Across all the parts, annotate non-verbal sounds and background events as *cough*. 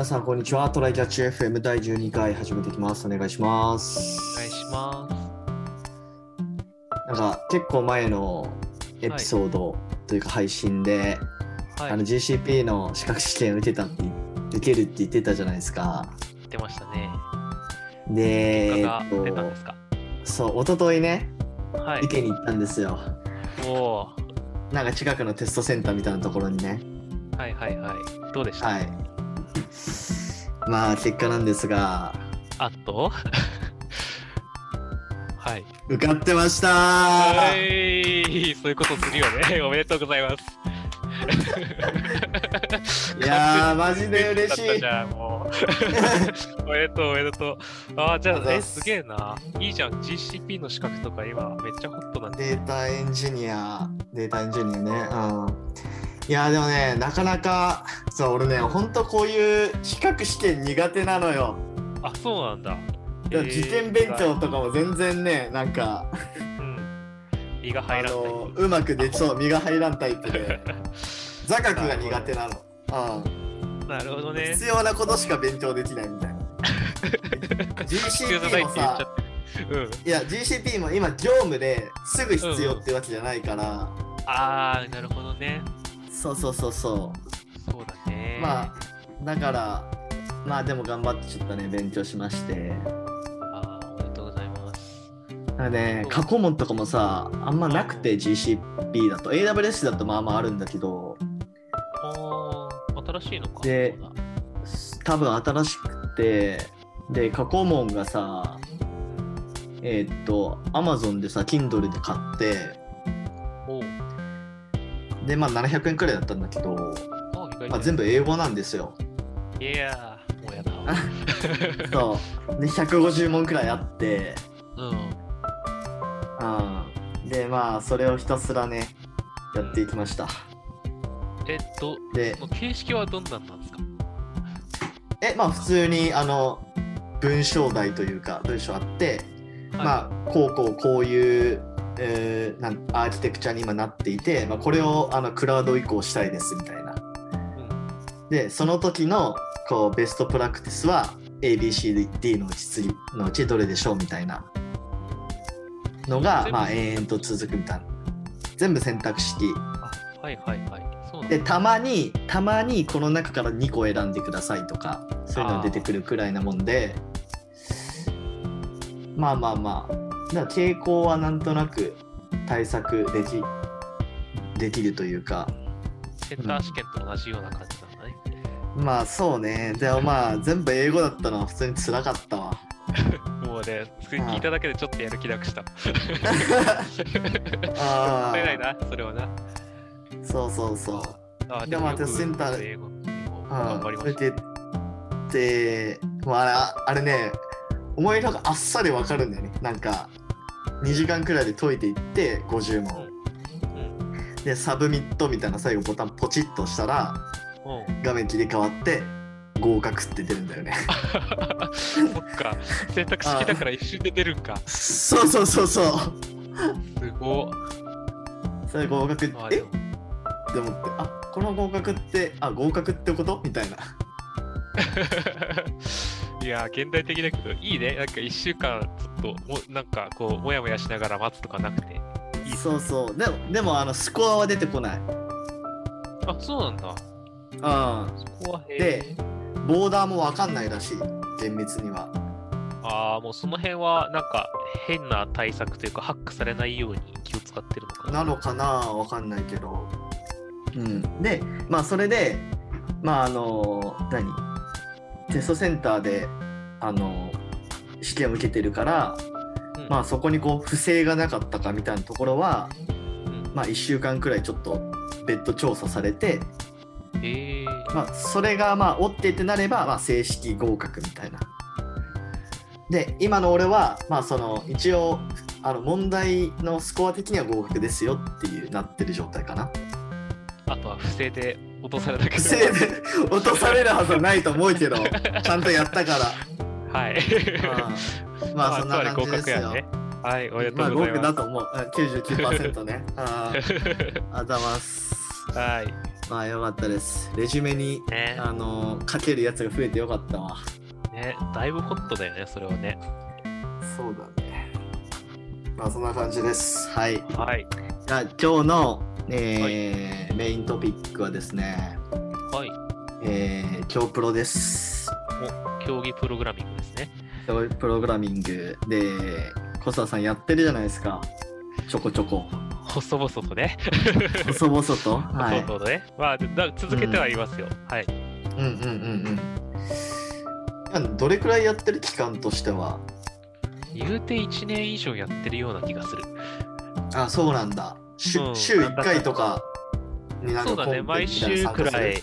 皆さん、こんにちは。トライキャッチ FM 第12回始めていきます。お願いします。お願いしまなんか、結構前のエピソードというか配信で、す。はい、あの GCP の資格試験受けたって、受けるって言ってたじゃないですか。出ましたね。で、結果がえっと出たんですか？そう、一昨日ね、はい。受けに行ったんですよ。おおなんか近くのテストセンターみたいなところにね。ー。はいはいはい。どうでした、はい。まあ、結果なんですが、あっと？*laughs* はい。受かってましたはい。そういうことするよね。*laughs* おめでとうございます。*laughs* いやー、マジで嬉しいじ。ゃん、もう。おめでとう、おめでとう。ああ、じゃあ、え、すげえな。いいじゃん。GCP の資格とか今、めっちゃホットなんで。データエンジニア、データエンジニアね。うん。いや、でもね、なかなか、そう、俺ね、ほんとこういう資格試験苦手なのよ。あ、そうなんだ。受験勉強とかも全然ね、なんか、うん。胃があ入らない。の、うまくできそう、身が入らんタイプで、*laughs* 座学が苦手なの。うん。なるほどね。必要なことしか勉強できないみたいな。GCP もさ。うん。いや、GCP も今、業務ですぐ必要ってわけじゃないから、あー、なるほどね。そうそうそうそう。そうだね。まあだからまあでも頑張ってちょっとね勉強しましてあー、おめでとうございます。だからね過去問とかもさあんまなくて GCP だと AWS だとまあまああるんだけどあー、新しいのか。で多分新しくてで過去問がさえーっと Amazon でさ Kindle で買ってでまあ700円くらいだったんだけど、まあ、全部英語なんですよ。いやー、もうやだわ。*laughs* そう。で150問くらいあって。うん。うん。でまあそれをひたすらねやっていきました。えっと、で形式はどんなんなんですか？えまあ普通にあの文章題というか文章あって、まあこうこうこういう、えーなんアーキテクチャに今なっていて、まあ、これをあのクラウド移行したいですみたいな。うん。でその時のこうベストプラクティスは ABCD のうち次のうちどれでしょうみたいな。のがまあ延々と続くみたいな。全部選択式。あはいはいはい。でたまにたまにこの中から2個選んでくださいとかそういうのが出てくるくらいなもんで。まあまあまあだ傾向はなんとなく対策できできるというか。センター試験と同じような感じなんだね。まあそうね。でもまあ全部英語だったのは普通につらかったわ。*laughs* もうね、聞いただけでちょっとやる気なくした。*laughs* あもったいないあな、それはな。そうそうそう。あでもよく私センター英語をあ頑張りましそれででもうあれあれね思いのがあっさりわかるんだよね。なんか2時間くらいで解いていって50た。問、うん。でサブミットみたいな最後ボタンポチッとしたらうん。うん。画面切り替わって合格って出るんだよね *laughs* そっか。選択式だから一瞬で出るんか。そうそうそうそうすごっ。それ合格え？って思ってあこの合格ってあ合格ってこと？みたいな *laughs* いやー、現代的だけど、いいね。なんか一週間、ちょっと、もなんかこう、もやもやしながら待つとかなくて。いいそうそうでもでもあのスコアは出てこないあ、そうなんだ。うんそこはへでボーダーもわかんないらしい厳密にはああ、もうその辺は、なんか変な対策というか、ハックされないように気を使ってるのかな。なのかなわかんないけど。うん、でまあそれでまああの何？テストセンターであの試験を受けてるから、うんまあそこにこう不正がなかったかみたいなところはうんまあ1週間くらいちょっと別途調査されて、えー、まあ、それがまあ OK ってなれば、まあ、正式合格みたいな。で今の俺はまあその一応あの問題のスコア的には合格ですよっていうなってる状態かな。あとは不正で落とされたけど。落とされるはずはないと思うけど *laughs* ちゃんとやったから。はい。うんまあそんな感じですよ。ね。はい、おめでまあ合とうございます。格だと思う。うん99%ね。*laughs* あーあざいます。はい。まあよかったです。レジュメに、ねあの書けるやつが増えてよかったわ。ね、だいぶホットだよね、それはね。そうだね。まあそんな感じです。はい。はい。じゃあ今日の、えーメイントピックはですね、はい。えー、今日プロです。お競技プログラミングですね。今日プログラミングで、小沢さんやってるじゃないですか。ちょこちょこ。細々とね。細々と？はい。細々とね。まあ、だ続けてはいますよ。はい。うんうんうんうん。どれくらいやってる期間としては？言うて1年以上やってるような気がする。あ、そうなんだ。週,、うん週1回とかになんかそうだね、毎週くらい。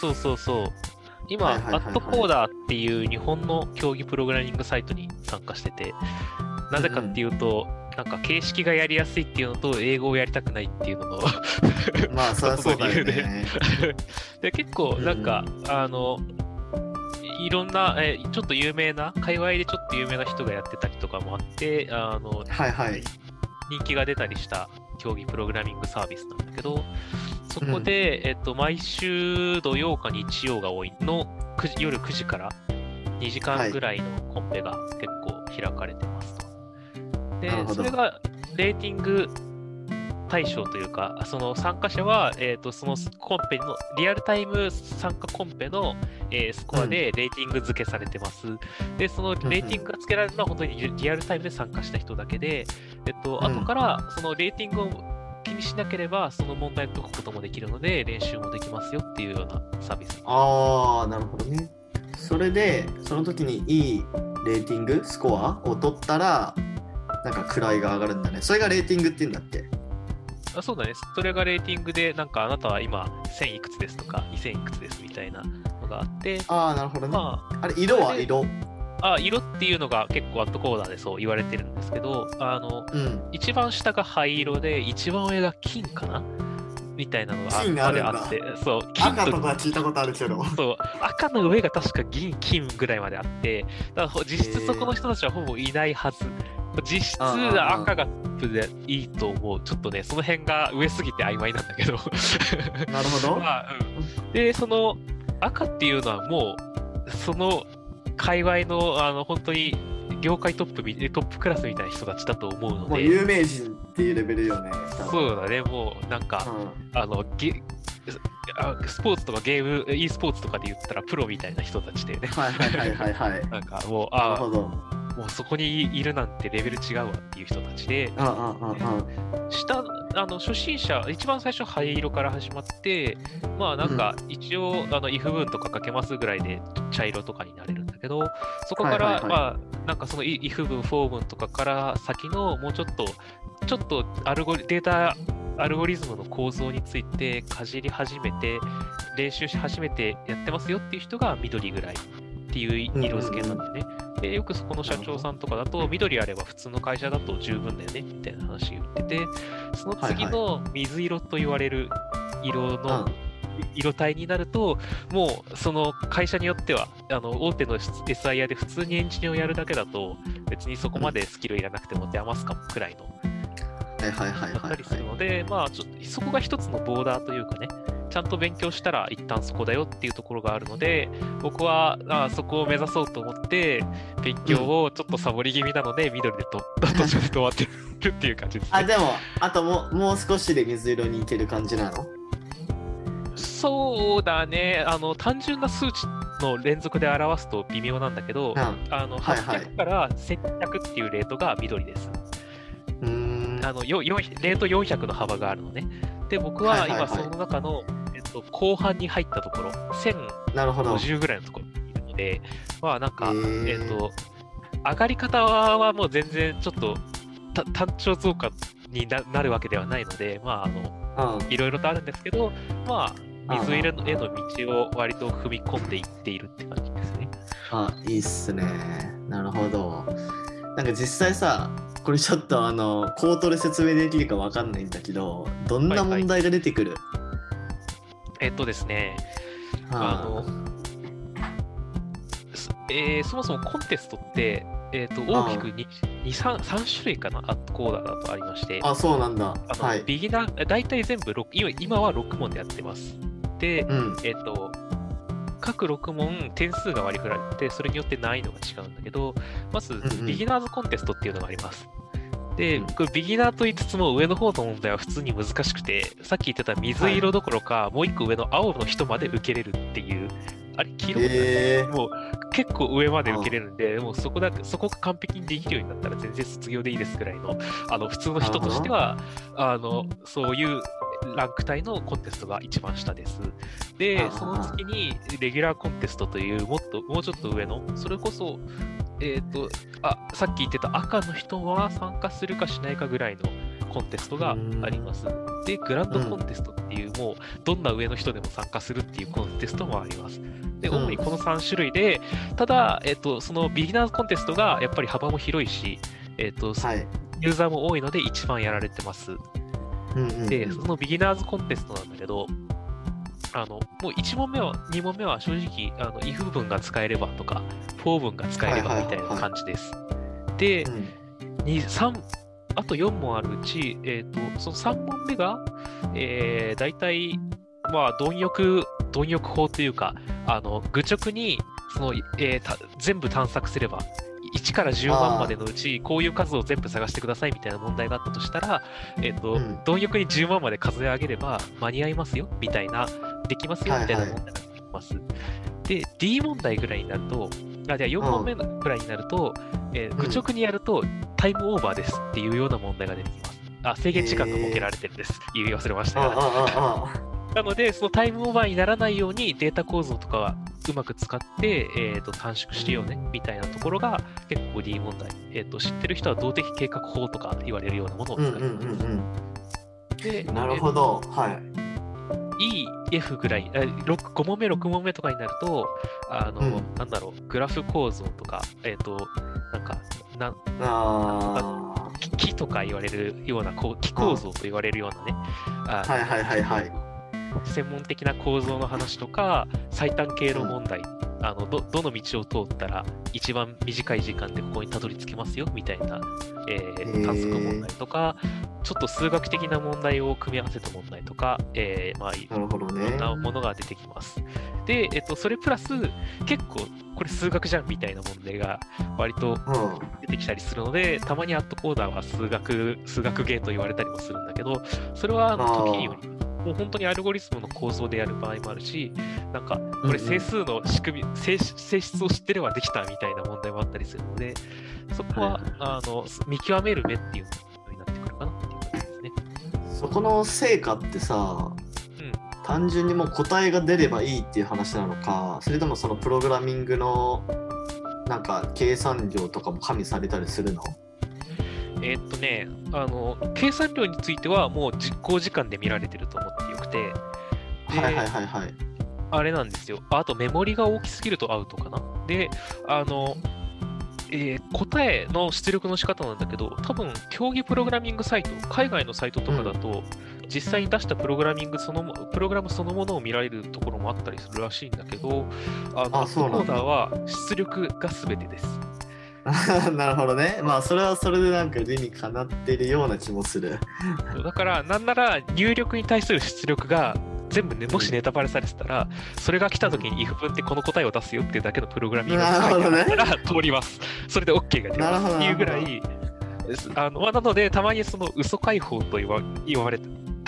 そうそうそう。今、はいはいはいはいアットコーダーっていう日本の競技プログラミングサイトに参加してて、なぜかっていうと、なんか形式がやりやすいっていうのと、英語をやりたくないっていうののまあ、そりゃ *laughs* そうだよね。*laughs* で結構なんか、あのいいろんな、えーちょっと有名な界隈でちょっと有名な人がやってたりとかもあってあのはいはい。人気が出たりした競技プログラミングサービスなんだけどそこで、えっと、毎週土曜か日曜が多いの9時夜9時から2時間ぐらいのコンペが結構開かれてますと。でなるほどそれがレーティング対象というか、その参加者は、えー、とそのコンペの、リアルタイム参加コンペの、えースコアでレーティング付けされてます。で、そのレーティングが付けられるのは本当にリリアルタイムで参加した人だけで、えっと、うん後からそのレーティングを気にしなければ、その問題を解くこともできるので、練習もできますよっていうようなサービス。ああ、なるほどね。それで、その時にいいレーティング、スコアを取ったら、なんか位が上がるんだね。それがレーティングって言うんだっけ？あそうだね。それがレーティングで、なんかあなたは今1000いくつですとか2000いくつですみたいなのがあって、ああ、なるほどね。まあれ、色は色？あ、あ色っていうのが結構アットコーダーでそう言われてるんですけど、あの、うん。一番下が灰色で、一番上が金かな？みたいなのがあって、そう、金赤ととか聞いたことあるけど。そう赤の上が確か銀、金ぐらいまであって、だからほ実質そこの人たちはほぼいないはず。実質ああああ赤がトップでいいと思う。ちょっとね、その辺が上すぎて曖昧なんだけど。*laughs* なるほど。*laughs* まあうん、で、その赤っていうのはもう、その界隈のあの本当に業界トップみトップクラスみたいな人たちだと思うので、もう有名人っていうレベルよね。そうだね、もうなんか、うんあのゲあスポーツとかゲーム、e スポーツとかで言ったらプロみたいな人たちでね、はいはいはいはいはい。*laughs* なんかもう、なるあほど。もうそこにいるなんてレベル違うわっていう人たちで。下、あの初心者、一番最初、灰色から始まって、まあなんか、一応、あの if 文とか書けますぐらいで茶色とかになれるんだけど、そこから、はいはいはい。まあ、なんかその if 文、for 文とかから先の、もうちょっと、ちょっとアルゴリデータ、アルゴリズムの構造についてかじり始めて、練習し始めてやってますよっていう人が緑ぐらいっていう色付けなんだよね。でよくそこの社長さんとかだと、緑あれば普通の会社だと十分だよねみたいな話言ってて、その次の水色と言われる色の色帯になると、もうその会社によっては、あの大手の SIR で普通にエンジニアをやるだけだと、別にそこまでスキルいらなくても出ますかくらいの。だったりするはので、まあちょっとそこが一つのボーダーというかね、ちゃんと勉強したら一旦そこだよっていうところがあるので、僕はあそこを目指そうと思って、勉強をちょっとサボり気味なので、緑でと途中で止まってるっていう感じです、い。あ、ね。でも、あともうもう少しで水色に行ける感じなの？そうだね、あの単純な数値の連続で表すと微妙なんだけど、うん。あのはいはい800から1200っていうレートが緑です。うーん。あのよレート400の幅があるのね。で、僕は今その中の、えっと、後半に入ったところ、なるほど。1050ぐらいのところにいるので、まあなんか、えっと、上がり方はもう全然ちょっとた単調増加にななるわけではないので、まああの、うん。いろいろとあるんですけど、まあ、水色への道を割と踏み込んでいっているって感じですね。あ、いいっすね。なるほど。なんか実際さ、これちょっとあの、口頭で説明できるかわかんないんだけど、どんな問題が出てくる、えっとですね、あはの、すえーそもそもコンテストって、えっとあ大きく 2, 2 3, 3種類かな、アットコーダーだとありまして、あ、あそうなんだ。はい。ビギナー、大体全部6今今は6問でやってます。で、うん。えっと、各6問点数が割り振られて、それによって難易度が違うんだけど、まずビギナーズコンテストっていうのがあります。で、うん。これビギナーと言いつつも上の方の問題は普通に難しくて、さっき言ってた水色どころか、もう一個上の青の人まで受けれるっていう、あれ、黄色えー、もう結構上まで受けれるんで、もうそこだけ、そこが完璧にできるようになったら全然卒業でいいですぐらいの、あの、普通の人としては、あの、そういうランク帯のコンテストが一番下です。であ、その次に、レギュラーコンテストという、もっと、もうちょっと上の、それこそ、えっ、と、あ、さっき言ってた赤の人は参加するかしないかぐらいのコンテストがあります。で、グランドコンテストっていう、もう、どんな上の人でも参加するっていうコンテストもあります。で、うん主にこの3種類で、ただ、えっ、と、そのビギナーズコンテストがやっぱり幅も広いし、えっ、と、はい。ユーザーも多いので一番やられてます。うんうんうんで、そのビギナーズコンテストなんだけど、あの、もう1問目は、2問目は正直、あの、if 文が使えればとか、for 文が使えればみたいな感じです。で、うんあと4問あるうち、えっ、と、その3問目が、えー、大体、まあ、貪欲、貪欲法というか、あの、愚直に、その、えーた全部探索すれば、1から10万までのうち、こういう数を全部探してくださいみたいな問題があったとしたら、えっ、と、うん貪欲に10万まで数え上げれば間に合いますよみたいな、できますよみたいな問題が出てきます。で、D 問題ぐらいになると、あじゃあ4問目ぐらいになると、えーうん愚直にやるとタイムオーバーですっていうような問題が出てきます。あ、制限時間が設けられてるんです。言い忘れましたが。ああああなので、そのタイムオーバーにならないようにデータ構造とかはうまく使って、えー、と短縮しようねみたいなところが結構 D 問題。えー、と知ってる人は動的計画法とか言われるようなものをうん使います。うんうんでうん。なるほど。はい。E、F ぐらい、あ6 5問目、6問目とかになると、あの、うんなんだろう、グラフ構造とか、えっ、と、なんか、なああ。木木とか言われるような、こう木構造と言われるようなね、はいはいはいはい。専門的な構造の話とか、最短経路問題、あのどどの道を通ったら一番短い時間でここにたどり着けますよみたいな、えーへー探索問題とか、ちょっと数学的な問題を組み合わせた問題とか、えーまあ、いろねん。なものが出てきます。で、えっと、それプラス、結構、これ数学じゃんみたいな問題が割とうん。出てきたりするので、たまにアットコーダーは数学、数学ゲーと言われたりもするんだけど、それはあの時により、もう本当にアルゴリズムの構造でやる場合もあるし、なんか、こうんうん。れ整数の仕組み、性質性質を知ってればできたみたいな問題もあったりするので、そこは、はいはいあの見極める目っていうのになってくるかな。っていう感じですね。そこの成果ってさ、うん。単純にもう答えが出ればいいっていう話なのかそれともそのプログラミングのなんか計算量とかも加味されたりするの？えーっとね、あの、計算量についてはもう実行時間で見られてると思ってよくて、ではいはいはいはい。あれなんですよ。あとメモリが大きすぎるとアウトかな。で、あの、えー答えの出力の仕方なんだけど、多分競技プログラミングサイト、海外のサイトとかだと、実際に出したプログラミングそのも、プログラムそのものを見られるところもあったりするらしいんだけど、あの、あコーダーは出力が全てです。*laughs* なるほどね。まあそれはそれでなんか理にかなってるような気もする。だから、なんなら入力に対する出力が全部ね、もしネタバレされてたら、それが来た時に if 文ってこの答えを出すよっていうだけのプログラミングが書いてあったら通ります。それで OK が出ますっていうぐらい、あのまあなので、たまにその嘘解放と言わ言われ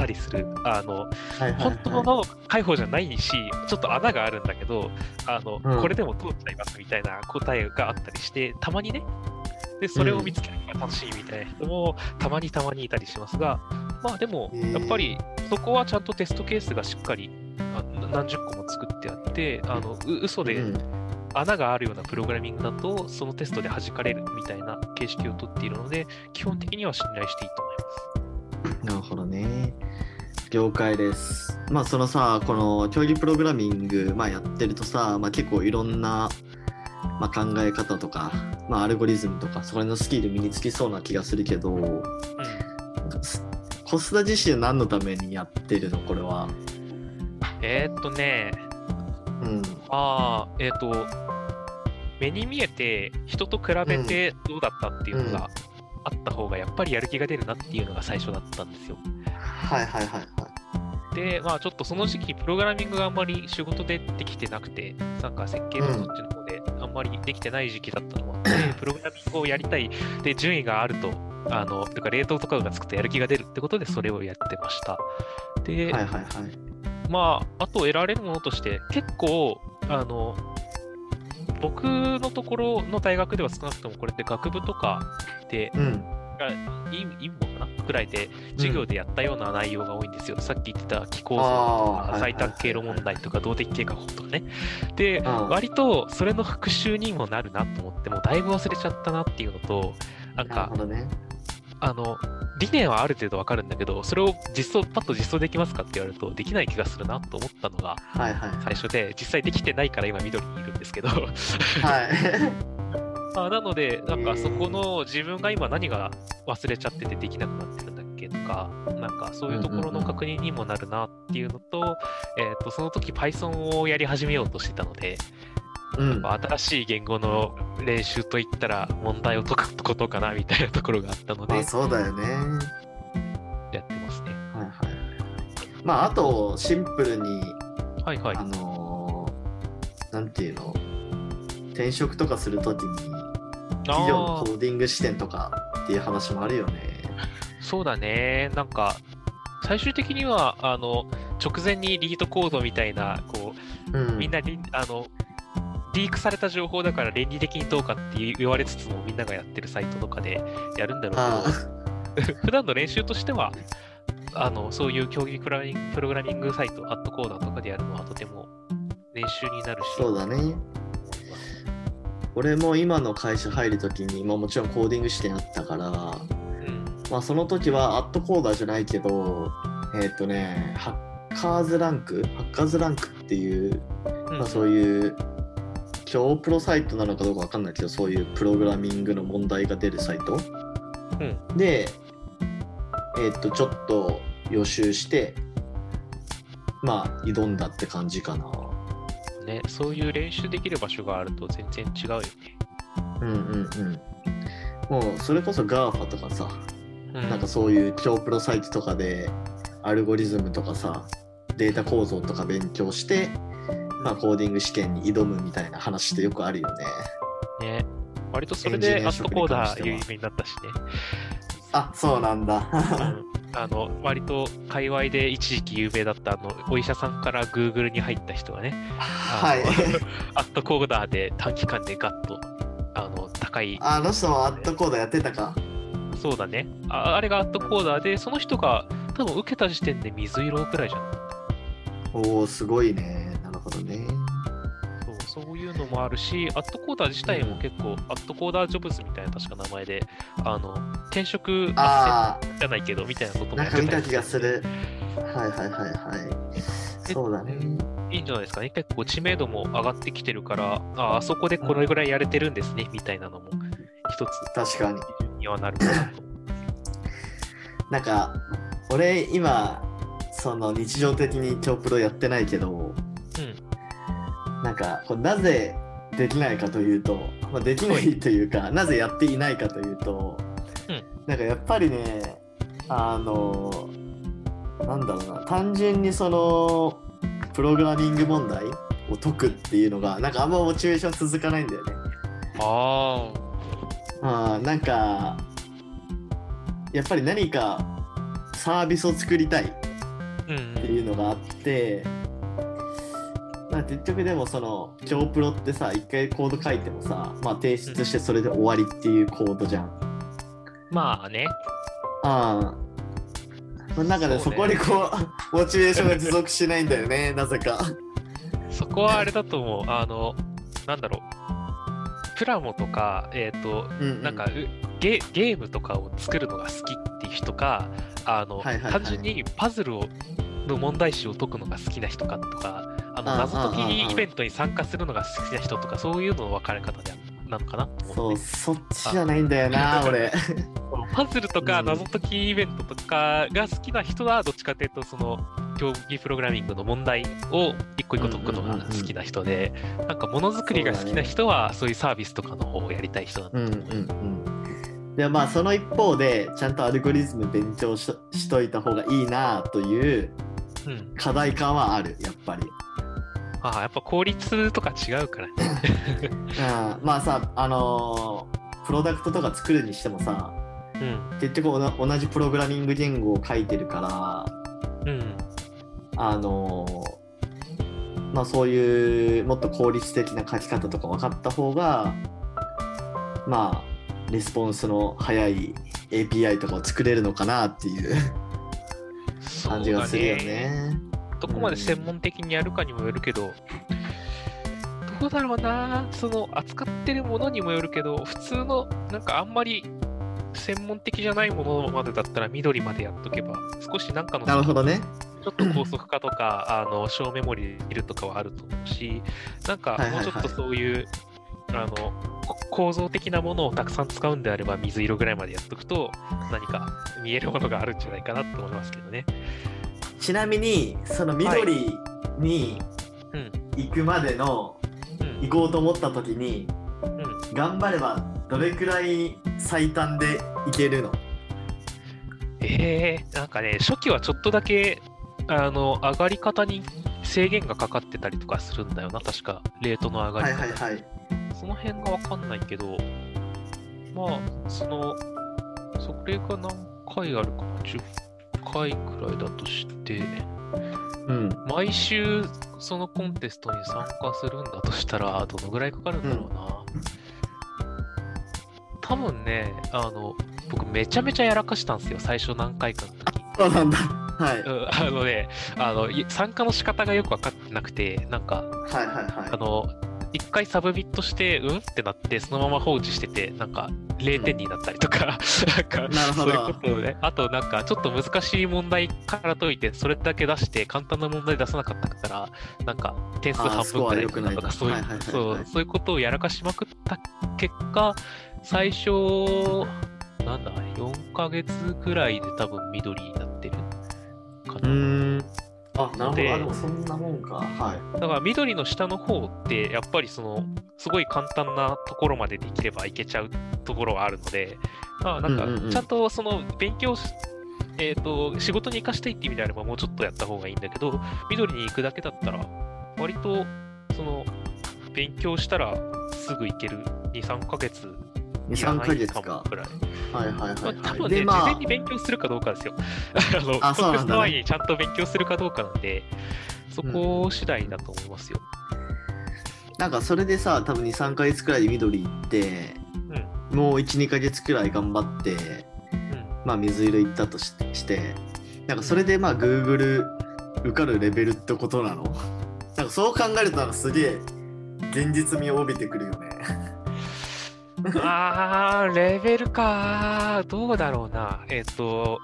たりする、あのはいはい、はい。本当の解放じゃないし、ちょっと穴があるんだけど、あのうんこれでも通っちゃいますみたいな答えがあったりして、たまにね、でそれを見つけるのが楽しいみたいな人もたまにたまにいたりしますが、まあでも、やっぱりそこはちゃんとテストケースがしっかりあ何十個も作ってあって、あのう嘘でうん穴があるようなプログラミングだと、そのテストで弾かれるみたいな形式をとっているので、基本的には信頼していいと思います。なるほどね。了解です。まあそのさ、この競技プログラミング、まあ、やってるとさ、まあ、結構いろんな、まあ、考え方とか、まあ、アルゴリズムとか、そこのスキル身につきそうな気がするけど、うんコスダ自身は何のためにやってるの？これは。えーっとね、うん。ああ、えっ、と、目に見えて人と比べてどうだったっていうのがあった方がやっぱりやる気が出るなっていうのが最初だったんですよ。はいはいはいはい。で、まあちょっとその時期、プログラミングがあんまり仕事でできてなくて、なんか設計とそっちの方であんまりできてない時期だったのもあって、プログラミングをやりたい、で、順位があると、あの、とか、冷凍とかがつくとやる気が出るってことで、それをやってました。で、はいはいはい。まあ、あと得られるものとして、結構、あの、僕のところの大学では少なくともこれって学部とかで、うん。陰陰謀かな？くらいで授業でやったような内容が多いんですよ。さっき言ってた気候像とかはい最短経路問題とか動的経過法とかね。で、うん割とそれの復習にもなるなと思って、もうだいぶ忘れちゃったなっていうのと、なんかなるほ、どね。あの、理念はある程度わかるんだけど、それを実装、パッと実装できますかって言われると、できない気がするなと思ったのがはいはい。最初で、実際できてないから今緑にいるんですけど、はい。*laughs* あなので、なんかそこの自分が今何が忘れちゃっててできなくなってるんだっけとか、なんかそういうところの確認にもなるなっていうのと、えっ、と、その時 Python をやり始めようとしてたので、うん。新しい言語の練習といったら問題を解くことかなみたいなところがあったのでまあ、そうだよね。やってますね。はいはいはい。まああとシンプルにはいはいあ。のーなんていうの？転職とかするときに企業のコーディング視点とかっていう話もあるよね。そうだね。なんか、最終的には、あの、直前にリードコードみたいな、こう、うん。みんなりあのリークされた情報だから倫理的にどうかって言われつつもみんながやってるサイトとかでやるんだろあうけど *laughs* 普段の練習としてはあのそういう競技プログラミングプログラミングサイトアットコーダーとかでやるのはとても練習になるし。そうだね。俺も今の会社入るときに、まあ、もちろんコーディング視点あったから、うん。まあ、その時はアットコーダーじゃないけど、えっ、とね、ハッカーズランクハッカーズランクっていう、うん。まあ、そういう超プロサイトなのかどうかわかんないけど、そういうプログラミングの問題が出るサイト。うんで、えっ、と、ちょっと予習して、まあ、挑んだって感じかな。ね、そういう練習できる場所があると全然違うよね。うんうんうん。もう、それこそ GAFA とかさ、うんなんかそういう超プロサイトとかで、アルゴリズムとかさ、データ構造とか勉強して、まあ、コーディング試験に挑むみたいな話ってよくあるよね。ね、割とそれでアットコーダー有名になったしね。あ、そうなんだ。うんあの割と界隈で一時期有名だったあのお医者さんから Google に入った人がね、はい。*laughs* アットコーダーで短期間でガッとあの高い、あの人もアットコーダーやってたか。そうだねあ、あれがアットコーダーで、その人が多分受けた時点で水色くらいじゃん。おお、すごいね。ほどね。そうそういうのもあるし、アットコーダー自体も結構、アットコーダージョブズみたいな確か名前で、あの転職じゃないけどみたいなことあ、もなんか見た気がする。はいはいはいはい。そうだね。いいんじゃないですかね。結構知名度も上がってきてるから、ああそこでこれぐらいやれてるんですね、みたいなのも一つ確かに。にはなるかなと。なんか、俺今、その日常的に超プロやってないけど、うん。なんか、なぜできないかというと、まあ、できないというか、なぜやっていないかというと、うん。なんかやっぱりね、あの、なんだろうな、単純にその、プログラミング問題を解くっていうのが、なんかあんまモチベーション続かないんだよね。ああーなんか、やっぱり何かサービスを作りたいっていうのがあって、まあ、結局でもその超プロってさ一回コード書いてもさ、まあ、提出してそれで終わりっていうコードじゃん。まあね。ああなんかねそこにこう *laughs* モチベーションが持続しないんだよね *laughs* なぜか。そこはあれだと思う。あの、なんだろう。プラモとか、えっ、と、うんうんなんかうゲゲームとかを作るのが好きっていう人か、あの、はいはいはい単純にパズルをの問題集を解くのが好きな人かとか、あの謎解きイベントに参加するのが好きな人とか、そういうのの分かれ方でなのかなとそう思って。そっちじゃないんだよな俺。*laughs* パズルとかうん謎解きイベントとかが好きな人は、どっちかというと、その、競技プログラミングの問題を一個一個解くのが好きな人で、なんかものづくりが好きな人は、そういうサービスとかの方をやりたい人なんだうんうんと思うよ。うん。でまあその一方でちゃんとアルゴリズム勉強ししといた方がいいなといううん。課題感はある、やっぱり。ああ、やっぱ効率とか違うからね。*laughs* うん、まあさ、あのープロダクトとか作るにしてもさ、うん。結局同じプログラミング言語を書いてるから、うん。あのーまあそういうもっと効率的な書き方とか分かった方が、まあ、レスポンスの早い API とかを作れるのかなっていう感じがするよね。どこまで専門的にやるかにもよるけど、どうだろうな、その扱ってるものにもよるけど、普通のなんかあんまり専門的じゃないものまでだったら緑までやっとけば、少しなんかのなるほどね。ちょっと高速化とか、あの小メモリいるとかはあると思うし、なんかはいはいはいもうちょっとそういう、あのこ構造的なものをたくさん使うんであれば、水色ぐらいまでやっとくと、何か見えるものがあるんじゃないかなと思いますけどね。ちなみに、その緑にうん。行くまでの、うん行こうと思った時に、うん頑張ればどれくらい最短でいけるの？えー、なんかね、初期はちょっとだけ、あの、上がり方に制限がかかってたりとかするんだよな、確か、レートの上がはり方。いはいはい。その辺がわかんないけど、まあ、その、それが何回あるかな、10回くらいだとして、うん。毎週そのコンテストに参加するんだとしたら、どのぐらいかかるんだろうな。多分ね、あの、僕めちゃめちゃやらかしたんですよ、最初何回かの時。そうなんだ。はい。うんあのね、あの、い参加の仕方がよく分かってなくて、なんか、はいはいはい。あの、一回サブミットして、うん？ってなって、そのまま放置してて、なんか、0点になったりとか、*laughs* なんか、なるほど。そういうことをね、あとなんか、ちょっと難しい問題から解いて、それだけ出して、簡単な問題出さなかったから、なんか、点数半分くらいスコア良くないととか、そういはいはいはいはい。う、そう、そういうことをやらかしまくった結果、最初、なんだ、4ヶ月くらいで多分緑になってるかうな。あ、なるほでど。あ、でもそんなもんか。はい。だから緑の下の方ってやっぱりそのすごい簡単なところまでできればいけちゃうところがあるので、まあなんかうんうんうんちゃんとその勉強し、えっ、と仕事に生かしたいって意味であればもうちょっとやった方がいいんだけど、緑に行くだけだったら割とその勉強したらすぐ行ける2、3ヶ月2、3いらないヶ月か。くらい。はいはいまあ、はいはい。多分ね、で、まあ事前に、勉強するかどうかですよ。*laughs* あの、あそうなんだね前にちゃんと勉強するかどうかなんで、そこ次第だと思いますよ。なんかそれでさ、多分2、3ヶ月くらいで緑行って、うん。もう1、2ヶ月くらい頑張って、うん。まあ水色行ったとしして、なんかそれでまあ Google 受かるレベルってことなの？*laughs* なんかそう考えるとなんかすげえ現実味を帯びてくるよね。あー、レベルかー。どうだろうな。えっ、と、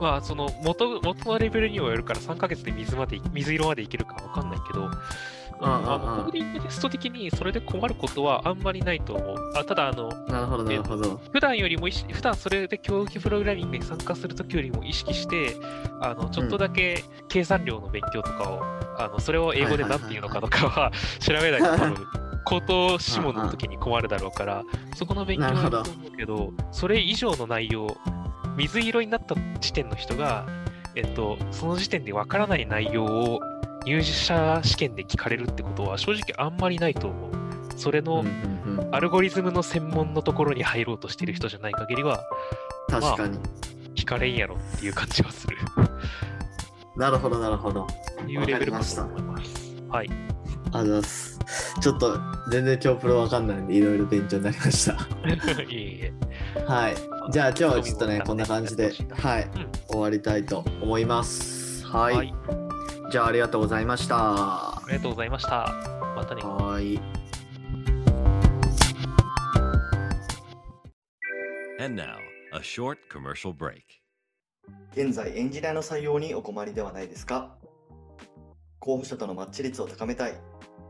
まあ、その元、元のレベルにもよるから3ヶ月で水まで、水色までいけるかわかんないけど、うんうんうんあのコーディングテスト的にそれで困ることはあんまりないと思う。あただ、あの、なるほどなるほど。普段よりも普段それで競技プログラミングに参加するときよりも意識して、あの、ちょっとだけ計算量の勉強とかを、あの、それを英語で何て言うのかとかは調べないと多分、口頭試問の時に困るだろうから、そこの勉強はやると思うけど、それ以上の内容、水色になった時点の人が、えっと、その時点でわからない内容を入社試験で聞かれるってことは正直あんまりないと思う。それの、アルゴリズムの専門のところに入ろうとしている人じゃない限りは、確かに。聞かれんやろっていう感じはする。なるほどなるほど。いうレベルかと思います。はい。ありがとうございます。ちょっと全然今日プロわかんないんでいろいろ勉強になりました。*laughs* いえいえ。はい。じゃあ今日はちょっとね、こんな感じで、はい、うん終わりたいと思います。はい。はい。じゃあありがとうございました。ありがとうございました。またね。はい。And now, a short commercial break. 現在エンジニアの採用にお困りではないですか？候補者とのマッチ率を高めたい、